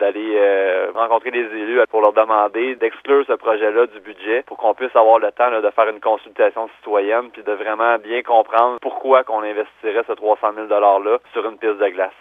d'aller euh, rencontrer les élus pour leur demander d'exclure ce projet-là du budget pour qu'on puisse avoir le temps de faire une consultation citoyenne puis de vraiment bien comprendre pourquoi qu'on investirait ce 300 000 $-là sur une piste de glace.